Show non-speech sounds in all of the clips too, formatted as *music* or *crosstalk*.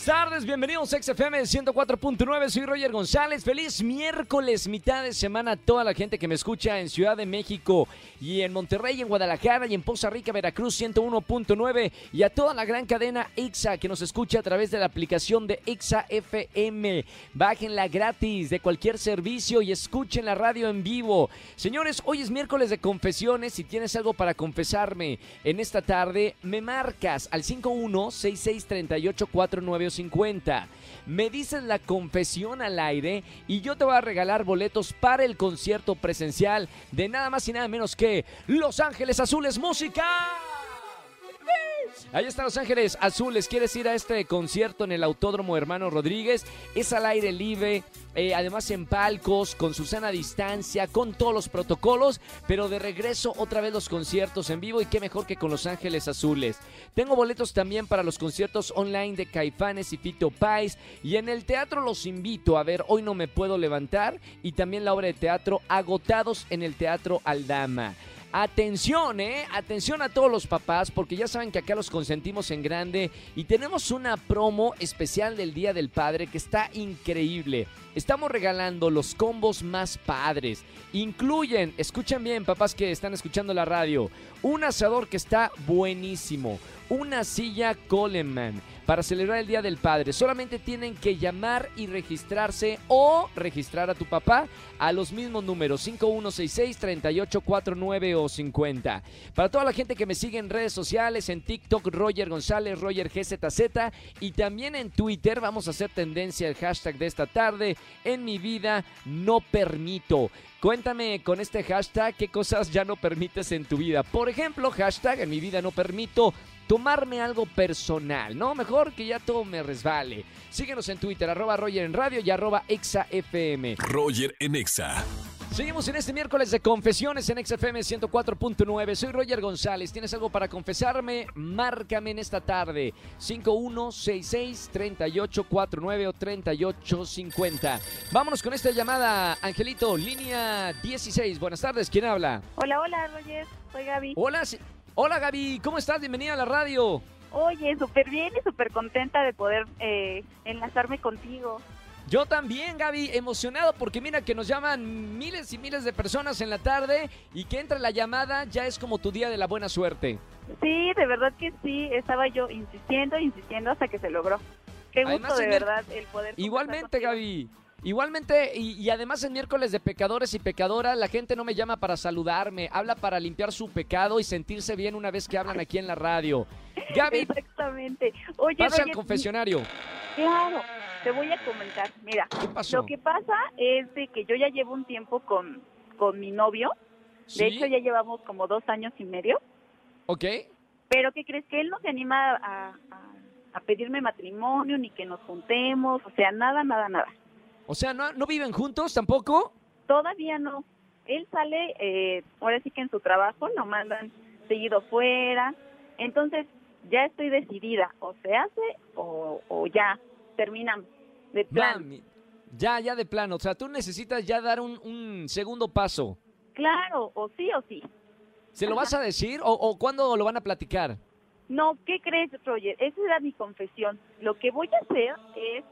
Buenas tardes, bienvenidos a XFM 104.9, soy Roger González, feliz miércoles, mitad de semana a toda la gente que me escucha en Ciudad de México y en Monterrey, en Guadalajara y en Poza Rica, Veracruz 101.9 y a toda la gran cadena EXA que nos escucha a través de la aplicación de EXA FM. Bájenla gratis de cualquier servicio y escuchen la radio en vivo. Señores, hoy es miércoles de confesiones, si tienes algo para confesarme en esta tarde, me marcas al 51 66 38 50. Me dices la confesión al aire y yo te voy a regalar boletos para el concierto presencial de nada más y nada menos que Los Ángeles Azules Música. Ahí está Los Ángeles Azules. ¿Quieres ir a este concierto en el Autódromo Hermano Rodríguez? Es al aire libre, eh, además en palcos, con su sana distancia, con todos los protocolos, pero de regreso otra vez los conciertos en vivo y qué mejor que con Los Ángeles Azules. Tengo boletos también para los conciertos online de Caifanes y Fito Pais y en el teatro los invito a ver Hoy no me puedo levantar y también la obra de teatro Agotados en el Teatro Aldama. Atención, ¿eh? Atención a todos los papás, porque ya saben que acá los consentimos en grande y tenemos una promo especial del Día del Padre que está increíble. Estamos regalando los combos más padres. Incluyen, escuchen bien, papás que están escuchando la radio, un asador que está buenísimo, una silla Coleman para celebrar el Día del Padre. Solamente tienen que llamar y registrarse o registrar a tu papá a los mismos números 5166 3849 o 50. Para toda la gente que me sigue en redes sociales, en TikTok, Roger González, Roger GZZ y también en Twitter, vamos a hacer tendencia el hashtag de esta tarde. En mi vida no permito. Cuéntame con este hashtag qué cosas ya no permites en tu vida. Por ejemplo, hashtag en mi vida no permito tomarme algo personal, ¿no? Mejor que ya todo me resbale. Síguenos en Twitter, arroba Roger en radio y arroba ExaFM. Roger en Exa. Seguimos en este miércoles de confesiones en XFM 104.9. Soy Roger González. ¿Tienes algo para confesarme? Márcame en esta tarde. 5166-3849 o 3850. Vámonos con esta llamada. Angelito, línea 16. Buenas tardes. ¿Quién habla? Hola, hola, Roger. Soy Gaby. Hola, hola Gaby. ¿Cómo estás? Bienvenida a la radio. Oye, súper bien y súper contenta de poder eh, enlazarme contigo. Yo también, Gaby, emocionado porque mira que nos llaman miles y miles de personas en la tarde y que entra la llamada ya es como tu día de la buena suerte. Sí, de verdad que sí. Estaba yo insistiendo, insistiendo hasta que se logró. Qué gusto, de el- verdad, el poder. Igualmente. Gaby. Igualmente, y, y además en miércoles de pecadores y pecadoras, la gente no me llama para saludarme, habla para limpiar su pecado y sentirse bien una vez que hablan aquí en la radio. Gaby, Exactamente. Oye, pasa al Roger, confesionario. Claro, te voy a comentar. Mira, ¿Qué pasó? lo que pasa es de que yo ya llevo un tiempo con, con mi novio. ¿Sí? De hecho, ya llevamos como dos años y medio. ¿Ok? Pero ¿qué crees? Que él no se anima a, a- a pedirme matrimonio, ni que nos juntemos, o sea, nada, nada, nada. O sea, ¿no, ¿no viven juntos tampoco? Todavía no. Él sale, eh, ahora sí que en su trabajo lo mandan seguido fuera. Entonces, ya estoy decidida, o se hace o, o ya terminamos. De plan. mi- ya, ya de plano. O sea, tú necesitas ya dar un, un segundo paso. Claro, o sí o sí. ¿Se lo vas a decir o, o cuándo lo van a platicar? No, ¿qué crees, Roger? Esa era mi confesión. Lo que voy a hacer es,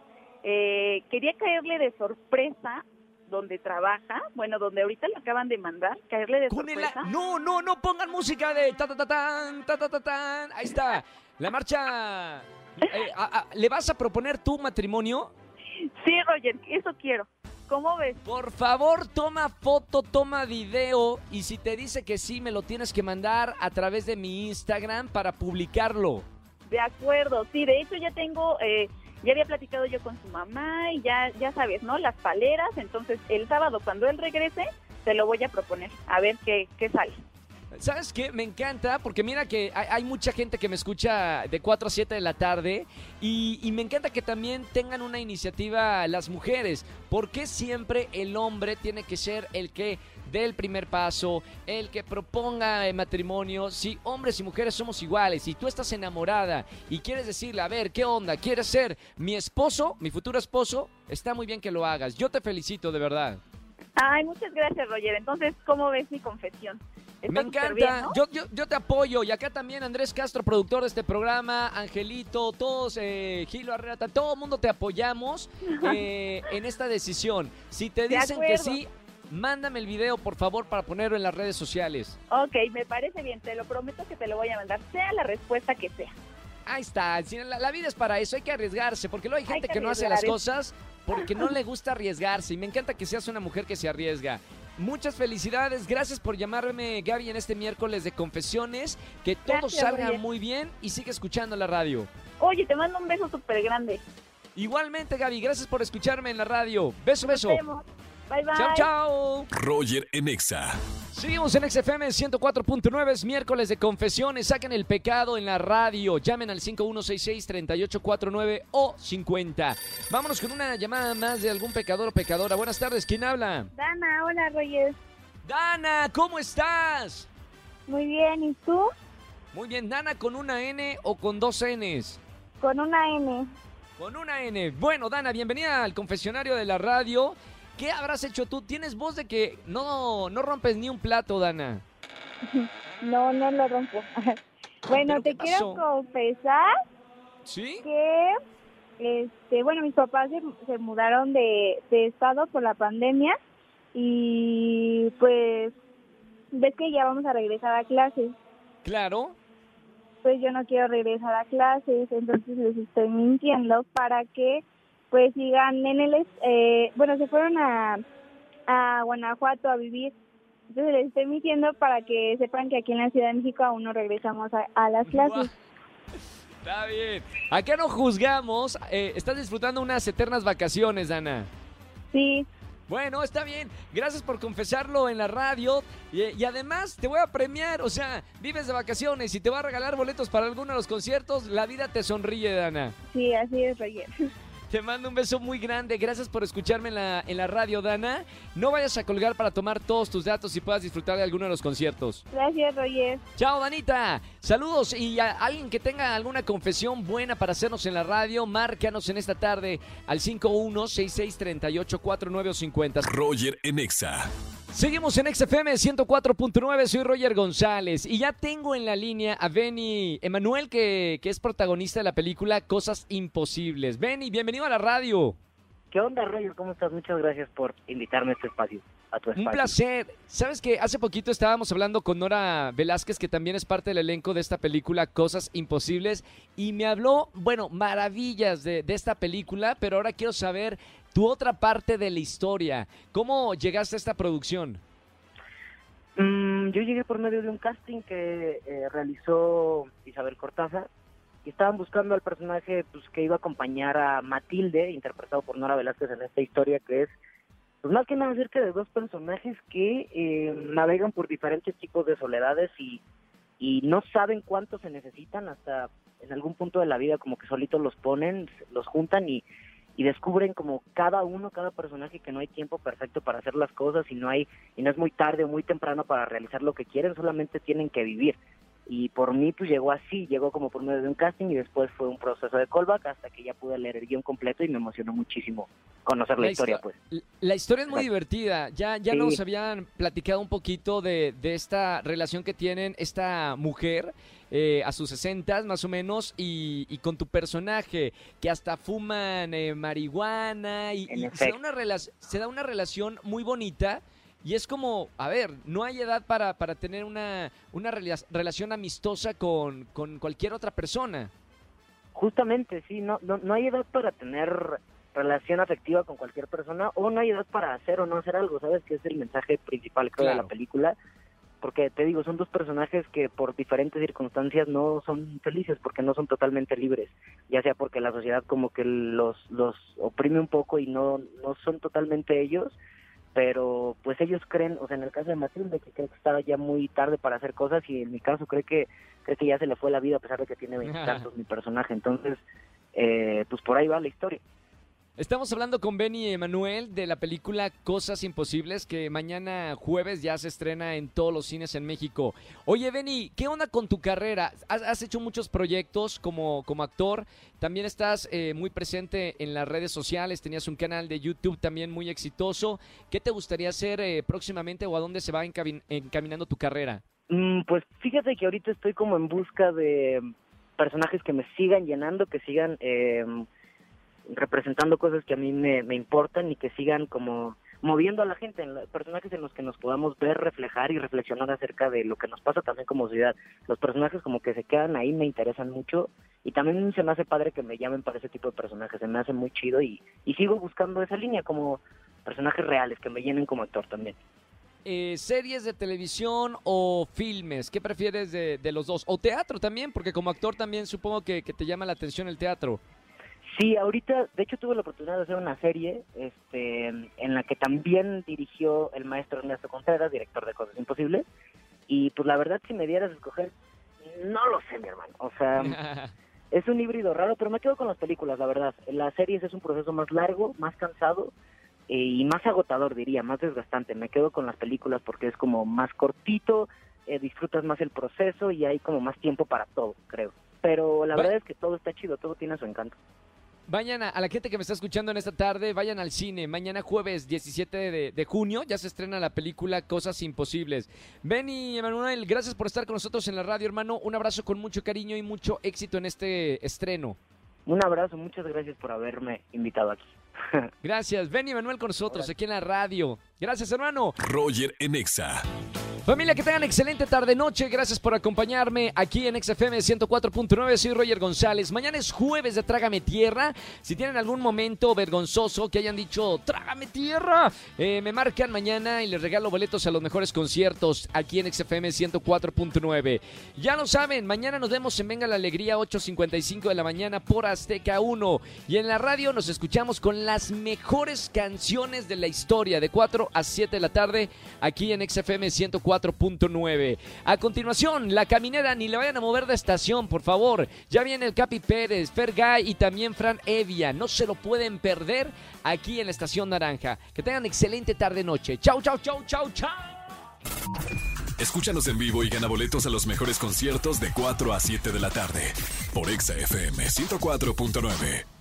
eh, quería caerle de sorpresa donde trabaja, bueno, donde ahorita le acaban de mandar, caerle de sorpresa. No, no, no pongan música de ta ta ta tan, ta ta ta tan. Ahí está. La marcha. Eh, a- a- ¿Le vas a proponer tu matrimonio? Sí, Roger, eso quiero. ¿Cómo ves? Por favor, toma foto, toma video y si te dice que sí, me lo tienes que mandar a través de mi Instagram para publicarlo. De acuerdo, sí, de hecho ya tengo, eh, ya había platicado yo con su mamá y ya, ya sabes, ¿no? Las paleras, entonces el sábado cuando él regrese, te lo voy a proponer, a ver qué, qué sale. ¿Sabes qué? Me encanta porque mira que hay, mucha gente que me escucha de 4 a 7 de la tarde y, me encanta que también tengan una iniciativa las mujeres. ¿Por qué siempre el hombre tiene que ser el que dé el primer paso, el que proponga el matrimonio? Si hombres y mujeres somos iguales y tú estás enamorada y quieres decirle, a ver, ¿qué onda? ¿Quieres ser mi esposo, mi futuro esposo? Está muy bien que lo hagas. Yo te felicito, de verdad. Ay, muchas gracias, Roger. Entonces, ¿cómo ves mi confesión? Me Está encanta. bien, ¿no? yo, yo, yo te apoyo. Y acá también Andrés Castro, productor de este programa, Angelito, todos, eh, Gilo Arreta, todo el mundo te apoyamos *laughs* eh, en esta decisión. Si te dicen que sí, mándame el video, por favor, para ponerlo en las redes sociales. Ok, me parece bien. Te lo prometo que te lo voy a mandar, sea la respuesta que sea. Ahí está. La, la vida es para eso. Hay que arriesgarse. Porque luego hay Hay gente que que no hace las cosas porque no le gusta arriesgarse. Y me encanta que seas una mujer que se arriesga. Muchas felicidades. Gracias por llamarme, Gaby, en este miércoles de confesiones. Que todo Gracias, salga muy bien y sigue escuchando la radio. Oye, te mando un beso súper grande. Igualmente, Gaby, gracias por escucharme en la radio. Beso, beso. Vemos. Bye, bye. Chao, chao. Roger en Exa. Seguimos en XFM 104.9, es miércoles de confesiones. Saquen el pecado en la radio. Llamen al 5166-3849 o 50. Vámonos con una llamada más de algún pecador o pecadora. Buenas tardes, ¿quién habla? Dana, hola, Roger. Dana, ¿cómo estás? Muy bien, ¿y tú? Muy bien, Dana, ¿con una N o con dos Ns? Con una N. Con una N. Bueno, Dana, bienvenida al confesionario de la radio. ¿Qué habrás hecho tú? Tienes voz de que no, no rompes ni un plato, Dana. *laughs* No, no lo rompo. *laughs* bueno, ¿Pero qué te quiero confesar ¿Sí? que, este, bueno, mis papás se, se mudaron de, de estado por la pandemia y pues ves que ya vamos a regresar a clases. Claro. Pues yo no quiero regresar a clases, entonces les estoy mintiendo para que pues sigan en el, eh, bueno, se fueron a, a Guanajuato a vivir. Entonces les estoy mintiendo para que sepan que aquí en la Ciudad de México aún no regresamos a, a las clases. Está bien. Acá no juzgamos. eh, estás disfrutando unas eternas vacaciones, Dana. Sí, Bueno, está bien. Gracias por confesarlo en la radio. Y, y además te voy a premiar. O sea, vives de vacaciones y te voy a regalar boletos para alguno de los conciertos. La vida te sonríe, Dana. sí, así es, Roger. *laughs* Te mando un beso muy grande. Gracias por escucharme en la, en la radio, Dana. No vayas a colgar para tomar todos tus datos y puedas disfrutar de alguno de los conciertos. Gracias, Roger. Chao, Danita. Saludos y a alguien que tenga alguna confesión buena para hacernos en la radio, márcanos en esta tarde al 51663849 o 50. Roger en Exa. Seguimos en XFM 104.9, soy Roger González y ya tengo en la línea a Benny Emanuel que, que es protagonista de la película Cosas Imposibles. Benny, bienvenido a la radio. ¿Qué onda, Roger? ¿Cómo estás? Muchas gracias por invitarme a este espacio, a tu espacio. Un placer. Sabes que hace poquito estábamos hablando con Nora Velázquez, que también es parte del elenco de esta película Cosas Imposibles, y me habló, bueno, maravillas de, de esta película, pero ahora quiero saber tu otra parte de la historia. ¿Cómo llegaste a esta producción? Mm, yo llegué por medio de un casting que eh, realizó Isabel Cortázar y estaban buscando al personaje pues, que iba a acompañar a Matilde, interpretado por Nora Velázquez en esta historia que es pues más que nada acerca de dos personajes que eh, navegan por diferentes tipos de soledades y, y no saben cuánto se necesitan hasta en algún punto de la vida como que solitos los ponen, los juntan y, y descubren como cada uno, cada personaje que no hay tiempo perfecto para hacer las cosas y no hay y no es muy tarde o muy temprano para realizar lo que quieren, solamente tienen que vivir. Y por mí pues llegó así, llegó como por medio de un casting y después fue un proceso de callback hasta que ya pude leer el guion completo y me emocionó muchísimo conocer la, La historia histo- pues. La historia es muy Exacto. divertida. Ya, ya Sí. nos habían platicado un poquito de, de esta relación que tienen esta mujer eh, a sus 60 más o menos y, y con tu personaje que hasta fuman eh, marihuana y, y se, da una se da una relación muy bonita. Y es como, a ver, no hay edad para, para tener una, una rela- relación amistosa con, con cualquier otra persona. Justamente, sí, no, no, no hay edad para tener relación afectiva con cualquier persona o no hay edad para hacer o no hacer algo, ¿sabes? Que es el mensaje principal, creo, de la película. Porque te digo, son dos personajes que por diferentes circunstancias no son felices porque no son totalmente libres, ya sea porque la sociedad como que los, los oprime un poco y no, no son totalmente ellos, pero pues ellos creen, o sea, en el caso de Matilde, que cree que está ya muy tarde para hacer cosas y en mi caso cree que cree que ya se le fue la vida a pesar de que tiene veintitantos *laughs* mi personaje, entonces, eh, pues por ahí va la historia. Estamos hablando con Benny Emanuel de la película Cosas Imposibles que mañana jueves ya se estrena en todos los cines en México. Oye Benny, ¿qué onda con tu carrera? Has, hecho muchos proyectos como, como actor, también estás eh, muy presente en las redes sociales, tenías un canal de YouTube también muy exitoso. ¿Qué te gustaría hacer eh, próximamente o a dónde se va encamin- encaminando tu carrera? Mm, pues fíjate que ahorita estoy como en busca de personajes que me sigan llenando, que sigan eh, representando cosas que a mí me, me importan y que sigan como moviendo a la gente, en la- personajes en los que nos podamos ver, reflejar y reflexionar acerca de lo que nos pasa también como sociedad. Los personajes como que se quedan ahí me interesan mucho y también se me hace padre que me llamen para ese tipo de personajes, se me hace muy chido y, y sigo buscando esa línea como personajes reales que me llenen como actor también. Eh, ¿Series de televisión o filmes? ¿Qué prefieres de, de los dos? O teatro también, porque como actor también supongo que te llama la atención el teatro. Sí, ahorita, de hecho tuve la oportunidad de hacer una serie este, en la que también dirigió el maestro Ernesto Contreras, director de Cosas Imposibles, y pues la verdad si me dieras a escoger, no lo sé mi hermano, o sea, *laughs* es un híbrido raro, pero me quedo con las películas, la verdad. Las series es un proceso más largo, más cansado eh, y más agotador, diría, más desgastante. Me quedo con las películas porque es como más cortito, eh, disfrutas más el proceso y hay como más tiempo para todo, creo. Pero la verdad es que todo está chido, todo tiene su encanto. Vayan a, a la gente que me está escuchando en esta tarde, vayan al cine. Mañana jueves 17 de, de junio ya se estrena la película Cosas Imposibles. Benny Emanuel, gracias por estar con nosotros en la radio, hermano. Un abrazo con mucho cariño y mucho éxito en este estreno. Un abrazo, muchas gracias por haberme invitado aquí. *laughs* Gracias, Benny Emanuel con nosotros aquí en la radio. Gracias, hermano. Roger en Exa. Familia, que tengan excelente tarde-noche. Gracias por acompañarme aquí en XFM 104.9. Soy Roger González. Mañana es jueves de Trágame Tierra. Si tienen algún momento vergonzoso que hayan dicho Trágame Tierra, eh, me marcan mañana y les regalo boletos a los mejores conciertos aquí en XFM 104.9. Ya lo saben, mañana nos vemos en Venga la Alegría 8.55 de la mañana por Azteca 1. Y en la radio nos escuchamos con las mejores canciones de la historia de 4 a 7 de la tarde aquí en XFM 104.9. A continuación, la caminera, ni le vayan a mover de estación, por favor. Ya viene el Capi Pérez, Fergay y también Fran Evia. No se lo pueden perder aquí en la estación Naranja. Que tengan excelente tarde-noche. Chau, chau, chau, chau, chau. Escúchanos en vivo y gana boletos a los mejores conciertos de 4 a 7 de la tarde por Exa FM 104.9.